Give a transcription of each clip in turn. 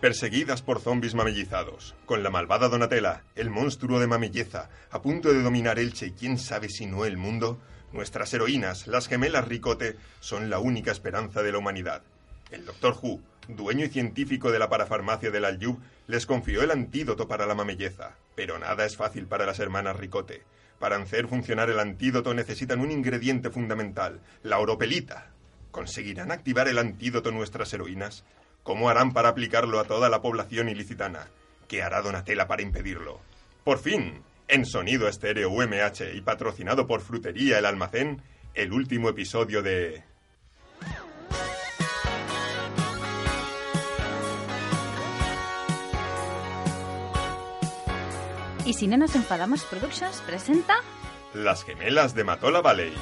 Perseguidas por zombis mamellizados, con la malvada Donatella, el monstruo de mamelleza, a punto de dominar Elche y quién sabe si no el mundo, nuestras heroínas, las gemelas Ricote, son la única esperanza de la humanidad. El Doctor Who, dueño y científico de la parafarmacia del Aljub, les confió el antídoto para la mamelleza. Pero nada es fácil para las hermanas Ricote. Para hacer funcionar el antídoto necesitan un ingrediente fundamental, la oropelita. ¿Conseguirán activar el antídoto nuestras heroínas? ¿Cómo harán para aplicarlo a toda la población ilicitana? ¿Qué hará Donatella para impedirlo? Por fin, en sonido estéreo UMH y patrocinado por Frutería El Almacén, el último episodio de... Y si no nos enfadamos Productions presenta Las gemelas de Matola Valley.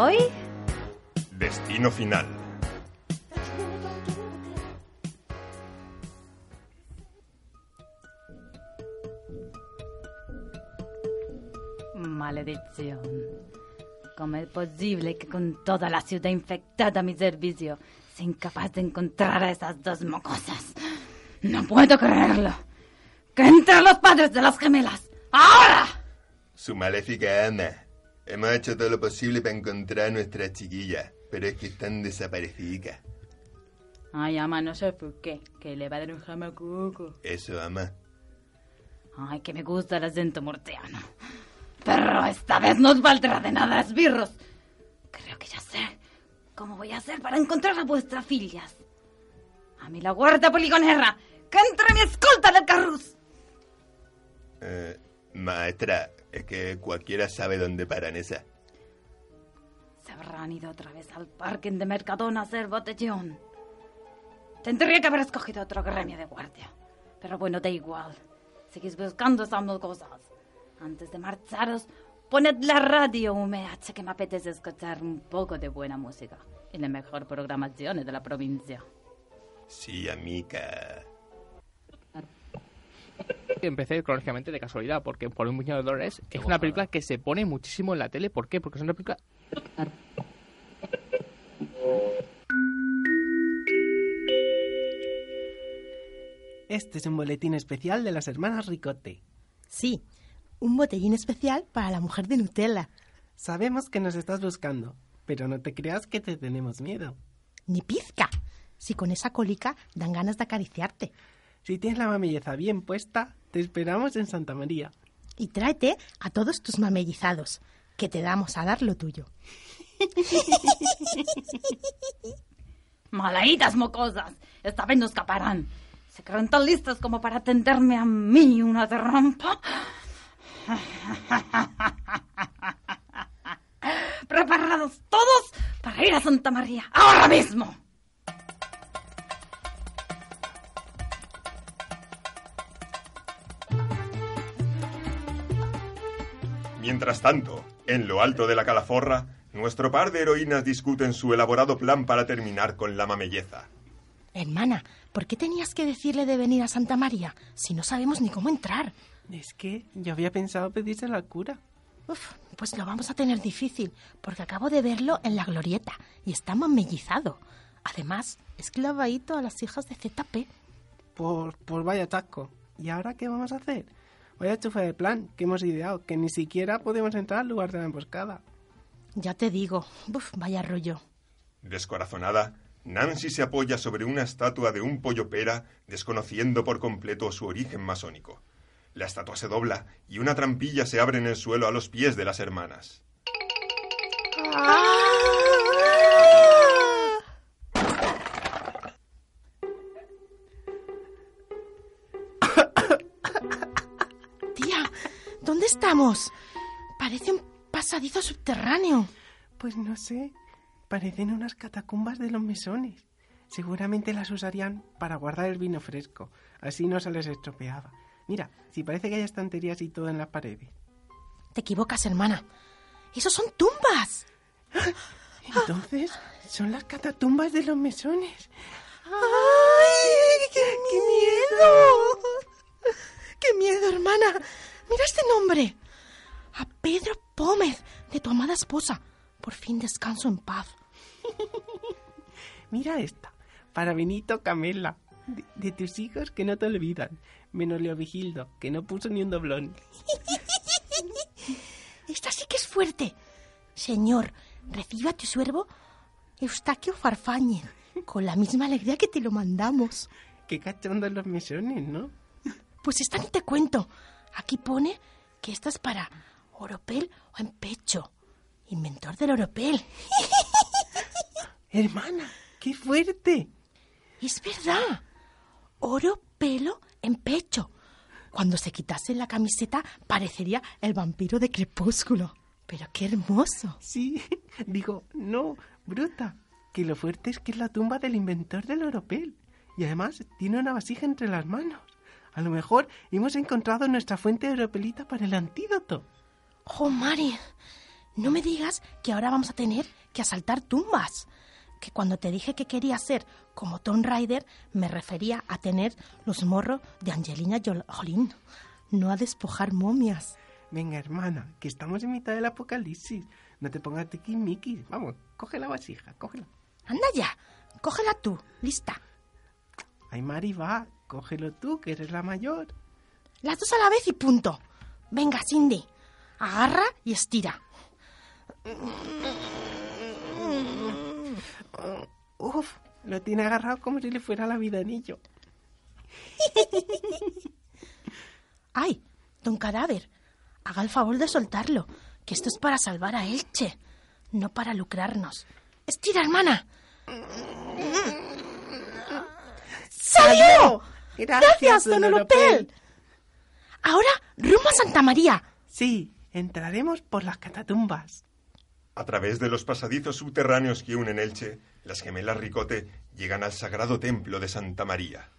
hoy Destino final. Maledición. ¿Cómo es posible que con toda la ciudad infectada a mi servicio sea incapaz de encontrar a esas dos mocosas? No puedo creerlo. ¡Que entren los padres de las gemelas! ¡Ahora! Su maléfica ama. Hemos hecho todo lo posible para encontrar a nuestras chiquillas, pero es que están desaparecidas. Ay, ama, no sé por qué. Que le va a dar un jamacuco. Eso, ama. Ay, que me gusta el acento murciano. Pero esta vez no os valdrá de nada esbirros. Creo que ya sé cómo voy a hacer para encontrar a vuestras fillas. A mí la guardia poligonera, que entre mi escolta del carrus. Eh, maestra, es que cualquiera sabe dónde paran esas. Habrán ido otra vez al parking de Mercadona a hacer botellón. Tendría que haber escogido otro gremio de guardia. Pero bueno, da igual. Seguís buscando esas cosas. Antes de marcharos, poned la radio UMH que me apetece escuchar un poco de buena música. Y la mejor programación de la provincia. Sí, amiga. Empecé cronológicamente de casualidad, porque por un puñado de dólares es una película que se pone muchísimo en la tele. ¿Por qué? Porque es una película Este es un boletín especial de las hermanas Ricote. Sí, un botellín especial para la mujer de Nutella. Sabemos que nos estás buscando, pero no te creas que te tenemos miedo. Ni pizca. Si con esa cólica dan ganas de acariciarte. Si tienes la mamelleza bien puesta, te esperamos en Santa María. Y tráete a todos tus mamellizados, que te damos a dar lo tuyo. Malaídas mocosas, esta vez no escaparán. Se creen tan listas como para tenderme a mí una trampa. Preparados todos para ir a Santa María ahora mismo. Mientras tanto, en lo alto de la calaforra, nuestro par de heroínas discuten su elaborado plan para terminar con la mamelleza. Hermana, ¿por qué tenías que decirle de venir a Santa María si no sabemos ni cómo entrar? Es que yo había pensado pedirse la cura. Uf, pues lo vamos a tener difícil, porque acabo de verlo en la glorieta y está mamellizado. Además, es clavadito a las hijas de ZP. Por, por vaya tasco. ¿Y ahora qué vamos a hacer? Vaya chufa de plan que hemos ideado, que ni siquiera podemos entrar al lugar de la emboscada. Ya te digo, uf, vaya rollo. Descorazonada, Nancy se apoya sobre una estatua de un pollo pera, desconociendo por completo su origen masónico. La estatua se dobla y una trampilla se abre en el suelo a los pies de las hermanas. Tía, ¿dónde estamos? Parece un pasadizo subterráneo. Pues no sé, parecen unas catacumbas de los mesones. Seguramente las usarían para guardar el vino fresco, así no se les estropeaba. Mira, si parece que hay estanterías y todo en las paredes. Te equivocas, hermana. ¡Esos son tumbas! Entonces, son las catatumbas de los mesones. ¡Ay! ¡Qué, miedo! ¡Qué miedo, hermana! Mira este nombre. A Pedro Pómez, de tu amada esposa. Por fin descanso en paz. Mira esta, para Benito Camela, de, de tus hijos que no te olvidan, menos Leo Vigildo, que no puso ni un doblón. Esta sí que es fuerte. Señor, reciba a tu suervo Eustaquio Farfañe, con la misma alegría que te lo mandamos. Qué cachondos los mesones, ¿no? Pues esta ni te cuento. Aquí pone que esta es para oropel o en pecho. Inventor del oropel. Hermana, qué fuerte. Es verdad. Oro, pelo, en pecho. Cuando se quitase la camiseta parecería el vampiro de Crepúsculo. Pero qué hermoso. Sí, digo, no, bruta, que lo fuerte es que es la tumba del inventor del oropel. Y además tiene una vasija entre las manos. A lo mejor hemos encontrado nuestra fuente de oropelita para el antídoto. Oh, Mari, no me digas que ahora vamos a tener que asaltar tumbas. Que cuando te dije que quería ser como Tom Rider, me refería a tener los morros de Angelina Jolie, no a despojar momias. Venga, hermana, que estamos en mitad del apocalipsis. No te pongas tiquismiquis. Vamos, coge la vasija, cógela. Anda ya, cógela tú, lista. Ay, Mari, va, cógelo tú, que eres la mayor. Las dos a la vez y punto. Venga, Cindy, agarra y estira. Uf, lo tiene agarrado como si le fuera la vida anillo. ¡Ay! Don Cadáver, haga el favor de soltarlo, que esto es para salvar a Elche, no para lucrarnos. ¡Estira, hermana! ¡Salió! Gracias, don Oropel! Ahora, rumbo a Santa María. Sí, entraremos por las catatumbas. A través de los pasadizos subterráneos que unen Elche, las gemelas Ricote llegan al sagrado templo de Santa María.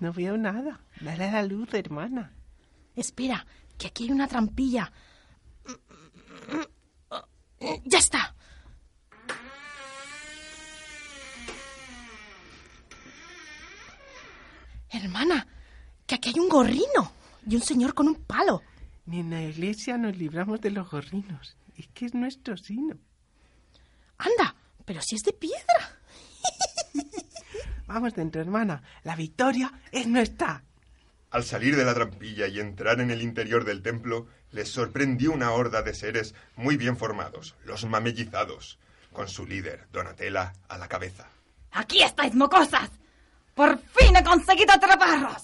No veo nada. Dale a la luz, hermana. Espera, que aquí hay una trampilla. Ya está. Hermana, que aquí hay un gorrino y un señor con un palo. Ni en la iglesia nos libramos de los gorrinos. Es que es nuestro sino. Anda, pero si es de piedra. Vamos dentro, hermana. La victoria es nuestra. Al salir de la trampilla y entrar en el interior del templo, les sorprendió una horda de seres muy bien formados, los mamellizados, con su líder, Donatella, a la cabeza. ¡Aquí estáis, mocosas! ¡Por fin he conseguido atraparos!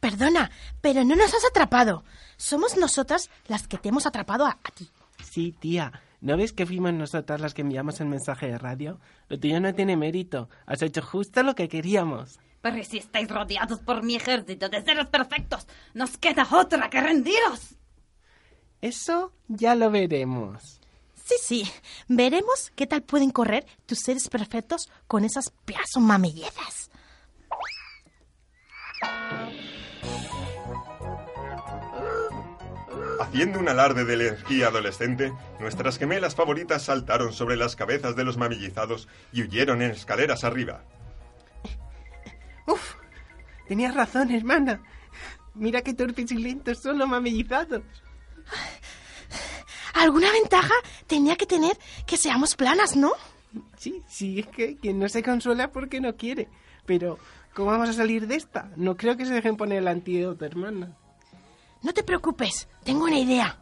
Perdona, pero no nos has atrapado. Somos nosotras las que te hemos atrapado a, a ti. Sí, tía. ¿No ves que fuimos nosotras las que enviamos el mensaje de radio? Lo tuyo no tiene mérito. Has hecho justo lo que queríamos. Pero si estáis rodeados por mi ejército de seres perfectos, nos queda otra que rendiros. Eso ya lo veremos. Sí, sí. Veremos qué tal pueden correr tus seres perfectos con esas pedazos mamellezas. Haciendo un alarde de energía adolescente, nuestras gemelas favoritas saltaron sobre las cabezas de los mamellizados y huyeron en escaleras arriba. Uf, tenías razón, hermana. Mira qué torpes y lentos son los mamellizados. Alguna ventaja tenía que tener que seamos planas, ¿no? Sí, sí, es que quien no se consuela porque no quiere. Pero, ¿cómo vamos a salir de esta? No creo que se dejen poner el antídoto, hermana. No te preocupes, tengo una idea.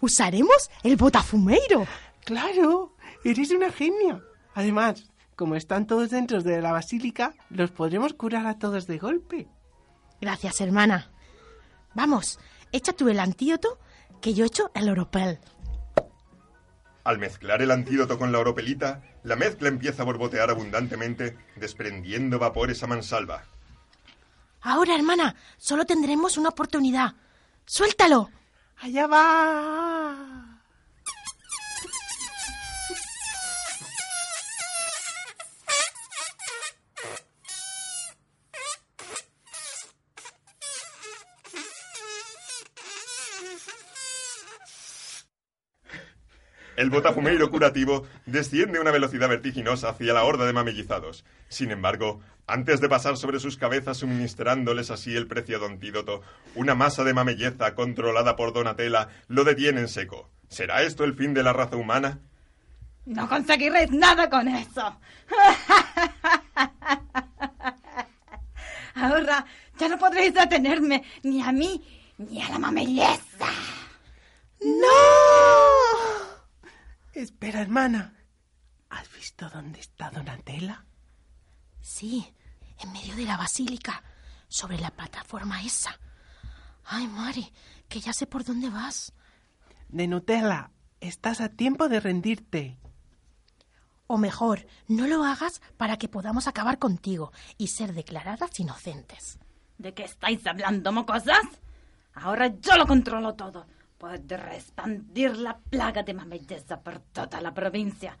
Usaremos el botafumeiro. Claro, eres una genia. Además, como están todos dentro de la basílica, los podremos curar a todos de golpe. Gracias, hermana. Vamos, echa tú el antídoto que yo echo el oropel. Al mezclar el antídoto con la oropelita, la mezcla empieza a borbotear abundantemente, desprendiendo vapores a mansalva. Ahora, hermana, solo tendremos una oportunidad. ¡Suéltalo! ¡Allá va! El botafumeiro curativo desciende a una velocidad vertiginosa hacia la horda de mamellizados. Sin embargo, antes de pasar sobre sus cabezas suministrándoles así el preciado antídoto, una masa de mamelleza controlada por Donatella lo detiene en seco. ¿Será esto el fin de la raza humana? No conseguiréis nada con eso. Ahora ya no podréis detenerme ni a mí ni a la mamelleza. ¡No! Espera, hermana. ¿Has visto dónde está Donatella? Sí, en medio de la basílica, sobre la plataforma esa. Ay, Mari, que ya sé por dónde vas. De Nutella, estás a tiempo de rendirte. O mejor, no lo hagas para que podamos acabar contigo y ser declaradas inocentes. ¿De qué estáis hablando, mocosas? Ahora yo lo controlo todo. Podré expandir la plaga de mamelleza por toda la provincia.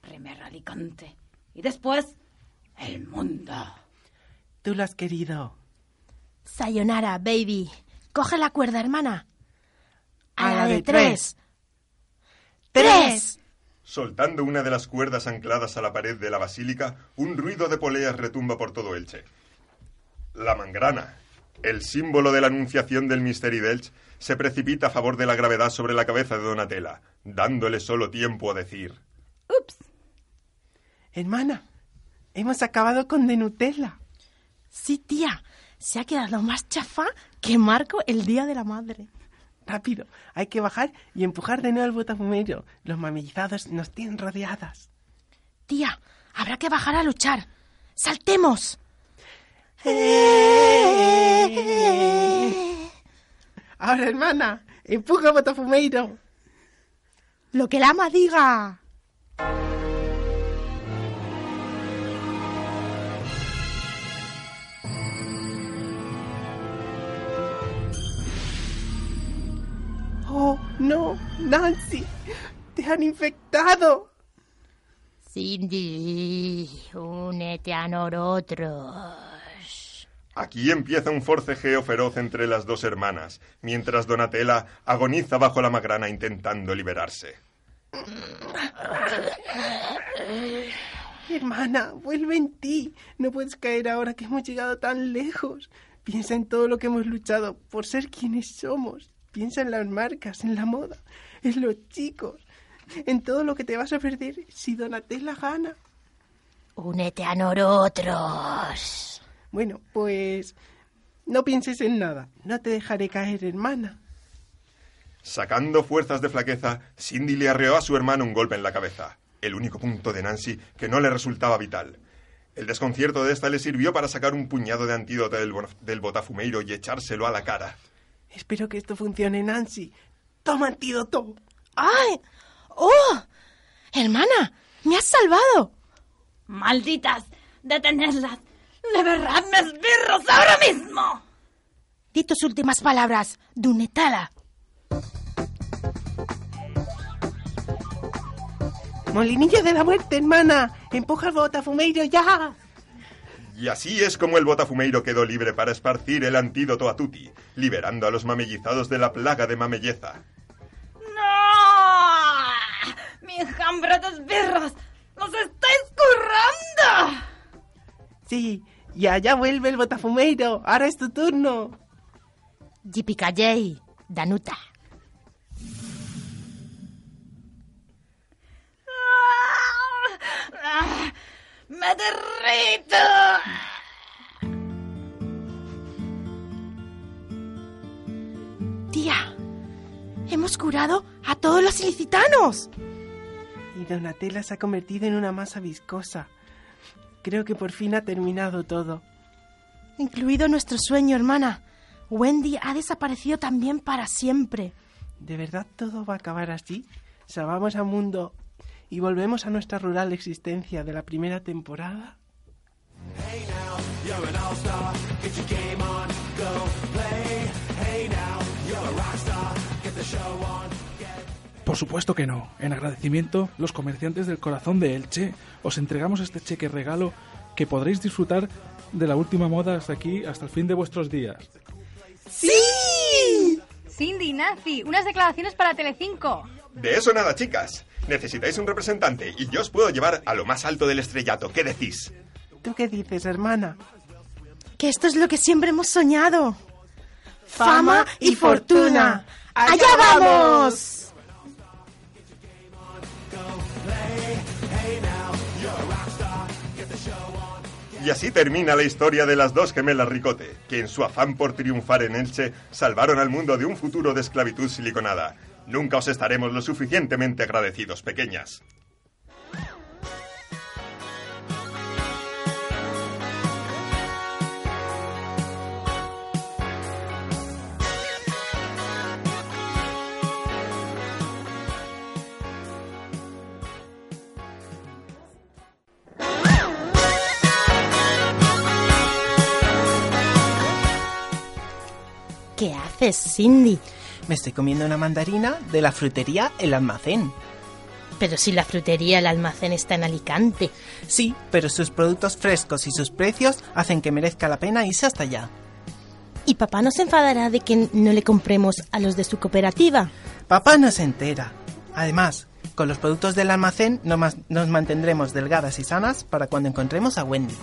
Primero Alicante y después el mundo. Tú lo has querido. Sayonara, baby. Coge la cuerda, hermana. A, A la la de de tres. tres. ¡Tres! Soltando una de las cuerdas ancladas a la pared de la basílica, un ruido de poleas retumba por todo Elche. La mangrana, el símbolo de la anunciación del misterio de Elche, se precipita a favor de la gravedad sobre la cabeza de Donatella, dándole solo tiempo a decir. Ups. Hermana, hemos acabado con de Nutella. Sí, tía. Se ha quedado más chafa que Marco el día de la madre. Rápido, hay que bajar y empujar de nuevo al botafumero. Los mamellizados nos tienen rodeadas. Tía, habrá que bajar a luchar. ¡Saltemos! Ahora, hermana, empuja al botafumeiro. Lo que el ama diga. Oh, no, Nancy, te han infectado. Cindy, únete a nosotros. Aquí empieza un forcejeo feroz entre las dos hermanas, mientras Donatella agoniza bajo la magrana intentando liberarse. Hermana, vuelve en ti. No puedes caer ahora que hemos llegado tan lejos. Piensa en todo lo que hemos luchado por ser quienes somos. Piensa en las marcas, en la moda, en los chicos, en todo lo que te vas a perder si Donatella gana. Únete a nosotros. Bueno, pues no pienses en nada. No te dejaré caer, hermana. Sacando fuerzas de flaqueza, Cindy le arreó a su hermano un golpe en la cabeza, el único punto de Nancy que no le resultaba vital. El desconcierto de esta le sirvió para sacar un puñado de antídoto del, bo- del botafumeiro y echárselo a la cara. Espero que esto funcione, Nancy. Toma antídoto. ¡Ay! ¡Oh! Hermana, me has salvado. ¡Malditas! ¡Detenerlas! ¡Liberadme esbirros ahora mismo! Di tus últimas palabras, Dunetala. Molinillo de la muerte, hermana. Empuja al botafumeiro ya. Y así es como el botafumeiro quedó libre para esparcir el antídoto a Tutti, liberando a los mamellizados de la plaga de mamelleza. ¡No! ¡Mi enjambre de esbirros! ¡Los estáis currando! Sí, y allá vuelve el botafumeiro. Ahora es tu turno. Yippee Danuta. ¡Ah! ¡Me derrito! Tía, hemos curado a todos los ilicitanos. Y Donatella se ha convertido en una masa viscosa. Creo que por fin ha terminado todo. Incluido nuestro sueño, hermana. Wendy ha desaparecido también para siempre. ¿De verdad todo va a acabar así? ¿Salvamos al mundo y volvemos a nuestra rural existencia de la primera temporada? Por supuesto que no. En agradecimiento, los comerciantes del corazón de Elche os entregamos este cheque regalo que podréis disfrutar de la última moda hasta aquí, hasta el fin de vuestros días. Cindy, Nancy, unas declaraciones para Telecinco. De eso nada, chicas. Necesitáis un representante y yo os puedo llevar a lo más alto del estrellato. ¿Qué decís? ¿Tú qué dices, hermana? Que esto es lo que siempre hemos soñado. Fama y fortuna. ¡Allá vamos! Y así termina la historia de las dos gemelas Ricote, que en su afán por triunfar en Elche salvaron al mundo de un futuro de esclavitud siliconada. Nunca os estaremos lo suficientemente agradecidos, pequeñas. Haces, Cindy? Me estoy comiendo una mandarina de la frutería El Almacén. Pero si la frutería, el almacén está en Alicante. Sí, pero sus productos frescos y sus precios hacen que merezca la pena irse hasta allá. ¿Y papá no se enfadará de que no le compremos a los de su cooperativa? Papá no se entera. Además, con los productos del almacén nos mantendremos delgadas y sanas para cuando encontremos a Wendy.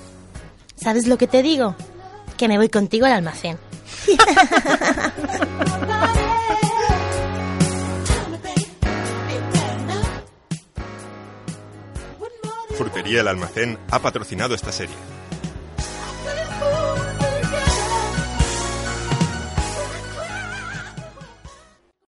¿Sabes lo que te digo? Que me voy contigo al almacén. Frutería El Almacén ha patrocinado esta serie.